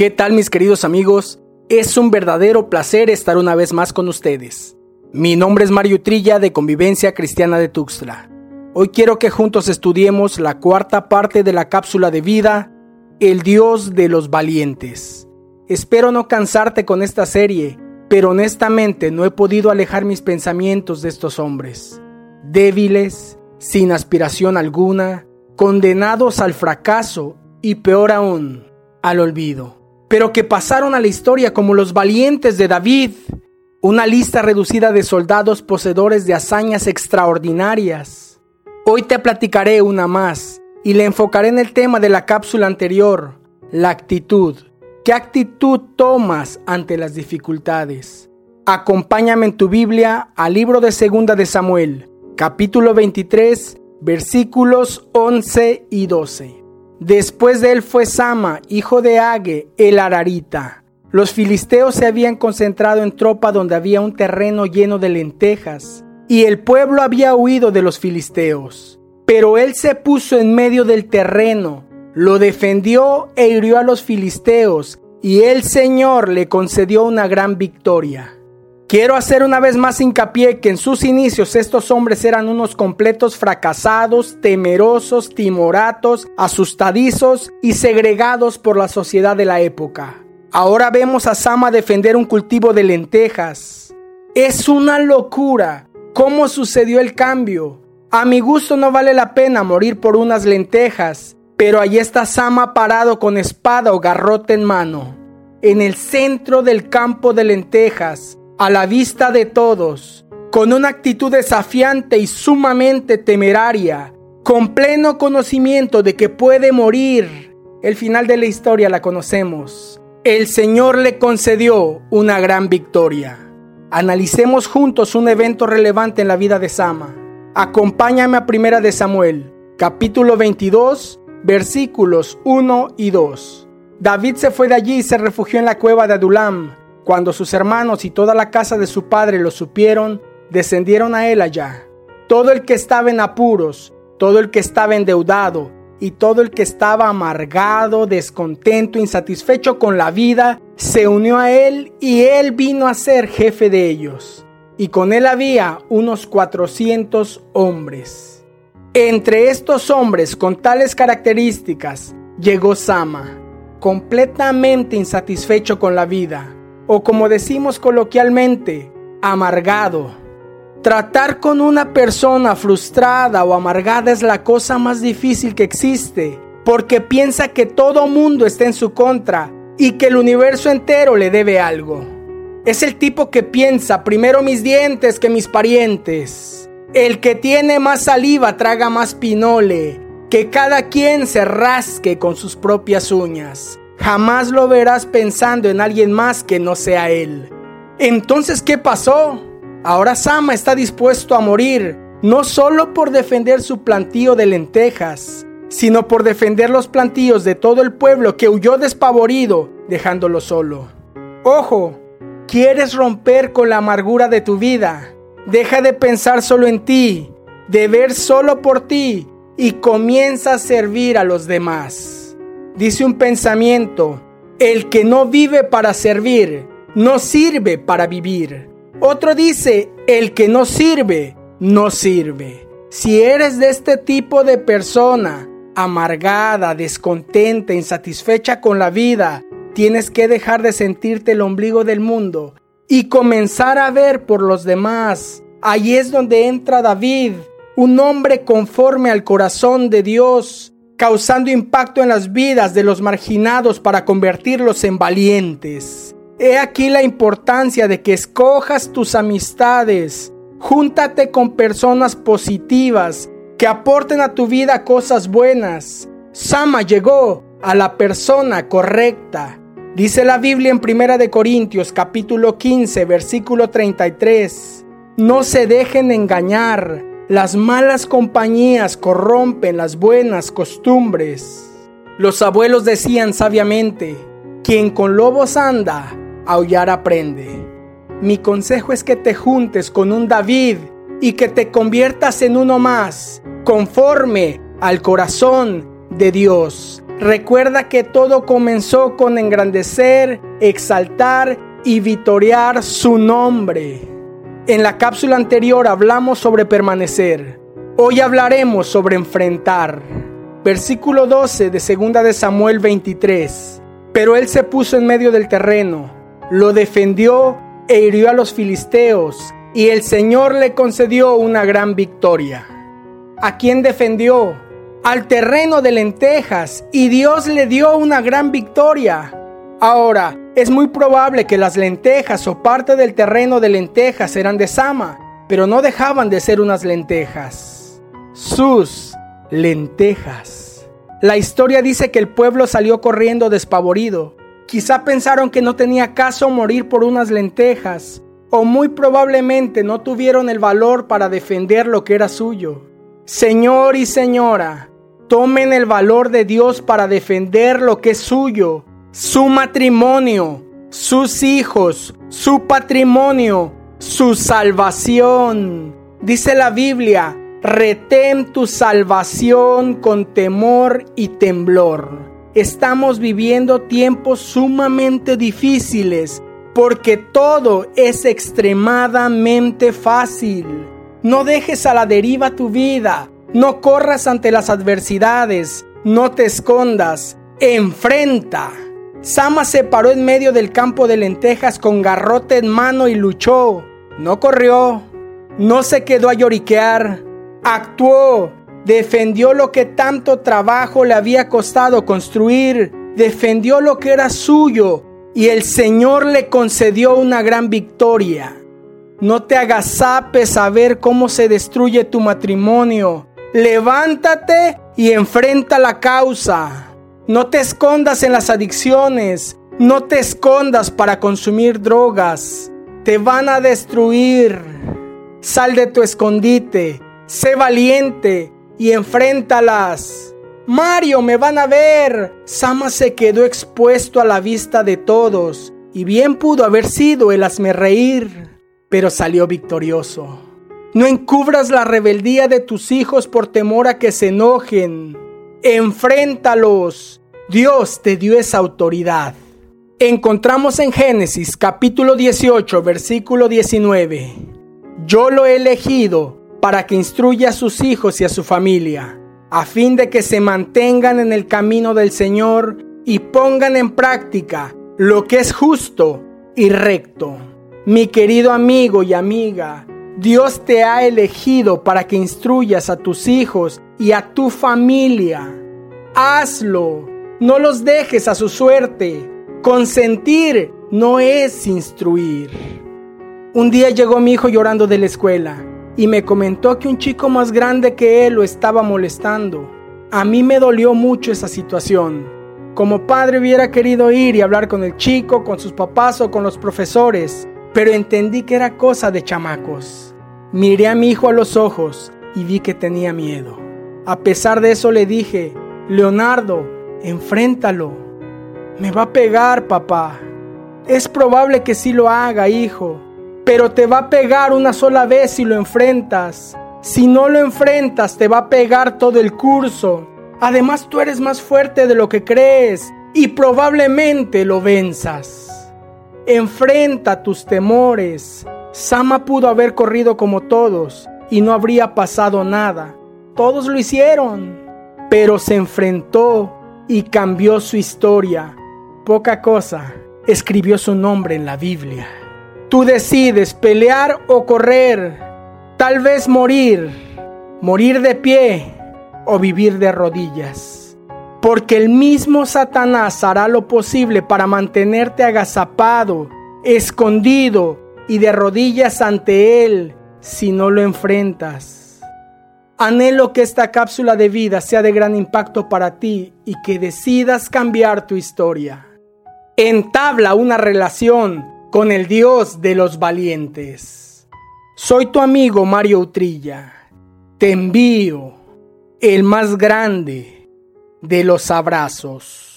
¿Qué tal mis queridos amigos? Es un verdadero placer estar una vez más con ustedes. Mi nombre es Mario Trilla de Convivencia Cristiana de Tuxtla. Hoy quiero que juntos estudiemos la cuarta parte de la cápsula de vida, El Dios de los Valientes. Espero no cansarte con esta serie, pero honestamente no he podido alejar mis pensamientos de estos hombres. Débiles, sin aspiración alguna, condenados al fracaso y peor aún, al olvido pero que pasaron a la historia como los valientes de David, una lista reducida de soldados poseedores de hazañas extraordinarias. Hoy te platicaré una más y le enfocaré en el tema de la cápsula anterior, la actitud. ¿Qué actitud tomas ante las dificultades? Acompáñame en tu Biblia al libro de Segunda de Samuel, capítulo 23, versículos 11 y 12. Después de él fue Sama, hijo de Age, el Ararita. Los filisteos se habían concentrado en tropa donde había un terreno lleno de lentejas, y el pueblo había huido de los filisteos. Pero él se puso en medio del terreno, lo defendió e hirió a los filisteos, y el Señor le concedió una gran victoria. Quiero hacer una vez más hincapié que en sus inicios estos hombres eran unos completos fracasados, temerosos, timoratos, asustadizos y segregados por la sociedad de la época. Ahora vemos a Sama defender un cultivo de lentejas. Es una locura. ¿Cómo sucedió el cambio? A mi gusto no vale la pena morir por unas lentejas, pero allí está Sama parado con espada o garrote en mano, en el centro del campo de lentejas, a la vista de todos, con una actitud desafiante y sumamente temeraria, con pleno conocimiento de que puede morir. El final de la historia la conocemos. El Señor le concedió una gran victoria. Analicemos juntos un evento relevante en la vida de Sama. Acompáñame a Primera de Samuel, capítulo 22, versículos 1 y 2. David se fue de allí y se refugió en la cueva de Adulam, cuando sus hermanos y toda la casa de su padre lo supieron, descendieron a él allá. Todo el que estaba en apuros, todo el que estaba endeudado y todo el que estaba amargado, descontento, insatisfecho con la vida, se unió a él y él vino a ser jefe de ellos. Y con él había unos cuatrocientos hombres. Entre estos hombres con tales características llegó Sama, completamente insatisfecho con la vida o como decimos coloquialmente, amargado. Tratar con una persona frustrada o amargada es la cosa más difícil que existe, porque piensa que todo mundo está en su contra y que el universo entero le debe algo. Es el tipo que piensa primero mis dientes que mis parientes. El que tiene más saliva traga más pinole. Que cada quien se rasque con sus propias uñas. Jamás lo verás pensando en alguien más que no sea él. Entonces, ¿qué pasó? Ahora Sama está dispuesto a morir, no solo por defender su plantío de lentejas, sino por defender los plantíos de todo el pueblo que huyó despavorido, dejándolo solo. Ojo, ¿quieres romper con la amargura de tu vida? Deja de pensar solo en ti, de ver solo por ti y comienza a servir a los demás. Dice un pensamiento, el que no vive para servir, no sirve para vivir. Otro dice, el que no sirve, no sirve. Si eres de este tipo de persona, amargada, descontenta, insatisfecha con la vida, tienes que dejar de sentirte el ombligo del mundo y comenzar a ver por los demás. Ahí es donde entra David, un hombre conforme al corazón de Dios, causando impacto en las vidas de los marginados para convertirlos en valientes. He aquí la importancia de que escojas tus amistades. Júntate con personas positivas que aporten a tu vida cosas buenas. Sama llegó a la persona correcta. Dice la Biblia en Primera de Corintios capítulo 15 versículo 33. No se dejen engañar. Las malas compañías corrompen las buenas costumbres. Los abuelos decían sabiamente, quien con lobos anda, aullar aprende. Mi consejo es que te juntes con un David y que te conviertas en uno más, conforme al corazón de Dios. recuerda que todo comenzó con engrandecer, exaltar y vitorear su nombre. En la cápsula anterior hablamos sobre permanecer. Hoy hablaremos sobre enfrentar. Versículo 12 de 2 de Samuel 23. Pero él se puso en medio del terreno, lo defendió e hirió a los filisteos, y el Señor le concedió una gran victoria. ¿A quién defendió? Al terreno de lentejas, y Dios le dio una gran victoria. Ahora, es muy probable que las lentejas o parte del terreno de lentejas eran de Sama, pero no dejaban de ser unas lentejas. Sus lentejas. La historia dice que el pueblo salió corriendo despavorido. Quizá pensaron que no tenía caso morir por unas lentejas, o muy probablemente no tuvieron el valor para defender lo que era suyo. Señor y señora, tomen el valor de Dios para defender lo que es suyo su matrimonio, sus hijos, su patrimonio, su salvación. Dice la Biblia, retén tu salvación con temor y temblor. Estamos viviendo tiempos sumamente difíciles porque todo es extremadamente fácil. No dejes a la deriva tu vida, no corras ante las adversidades, no te escondas, enfrenta. Sama se paró en medio del campo de lentejas con garrote en mano y luchó. No corrió, no se quedó a lloriquear, actuó, defendió lo que tanto trabajo le había costado construir, defendió lo que era suyo y el Señor le concedió una gran victoria. No te agazapes a ver cómo se destruye tu matrimonio. Levántate y enfrenta la causa. No te escondas en las adicciones. No te escondas para consumir drogas. Te van a destruir. Sal de tu escondite. Sé valiente y enfréntalas. Mario, me van a ver. Sama se quedó expuesto a la vista de todos y bien pudo haber sido el hazme reír, pero salió victorioso. No encubras la rebeldía de tus hijos por temor a que se enojen. Enfréntalos Dios te dio esa autoridad. Encontramos en Génesis capítulo 18, versículo 19. Yo lo he elegido para que instruya a sus hijos y a su familia, a fin de que se mantengan en el camino del Señor y pongan en práctica lo que es justo y recto. Mi querido amigo y amiga, Dios te ha elegido para que instruyas a tus hijos y a tu familia. Hazlo no los dejes a su suerte. Consentir no es instruir. Un día llegó mi hijo llorando de la escuela y me comentó que un chico más grande que él lo estaba molestando. A mí me dolió mucho esa situación. Como padre hubiera querido ir y hablar con el chico, con sus papás o con los profesores, pero entendí que era cosa de chamacos. Miré a mi hijo a los ojos y vi que tenía miedo. A pesar de eso le dije, Leonardo, enfréntalo. Me va a pegar, papá. Es probable que sí lo haga, hijo, pero te va a pegar una sola vez si lo enfrentas. Si no lo enfrentas, te va a pegar todo el curso. Además, tú eres más fuerte de lo que crees y probablemente lo venzas. Enfrenta tus temores. Sama pudo haber corrido como todos y no habría pasado nada. Todos lo hicieron, pero se enfrentó y cambió su historia. Poca cosa, escribió su nombre en la Biblia. Tú decides pelear o correr, tal vez morir, morir de pie o vivir de rodillas. Porque el mismo Satanás hará lo posible para mantenerte agazapado, escondido y de rodillas ante él si no lo enfrentas. Anhelo que esta cápsula de vida sea de gran impacto para ti y que decidas cambiar tu historia. Entabla una relación con el Dios de los valientes. Soy tu amigo Mario Utrilla. Te envío el más grande de los abrazos.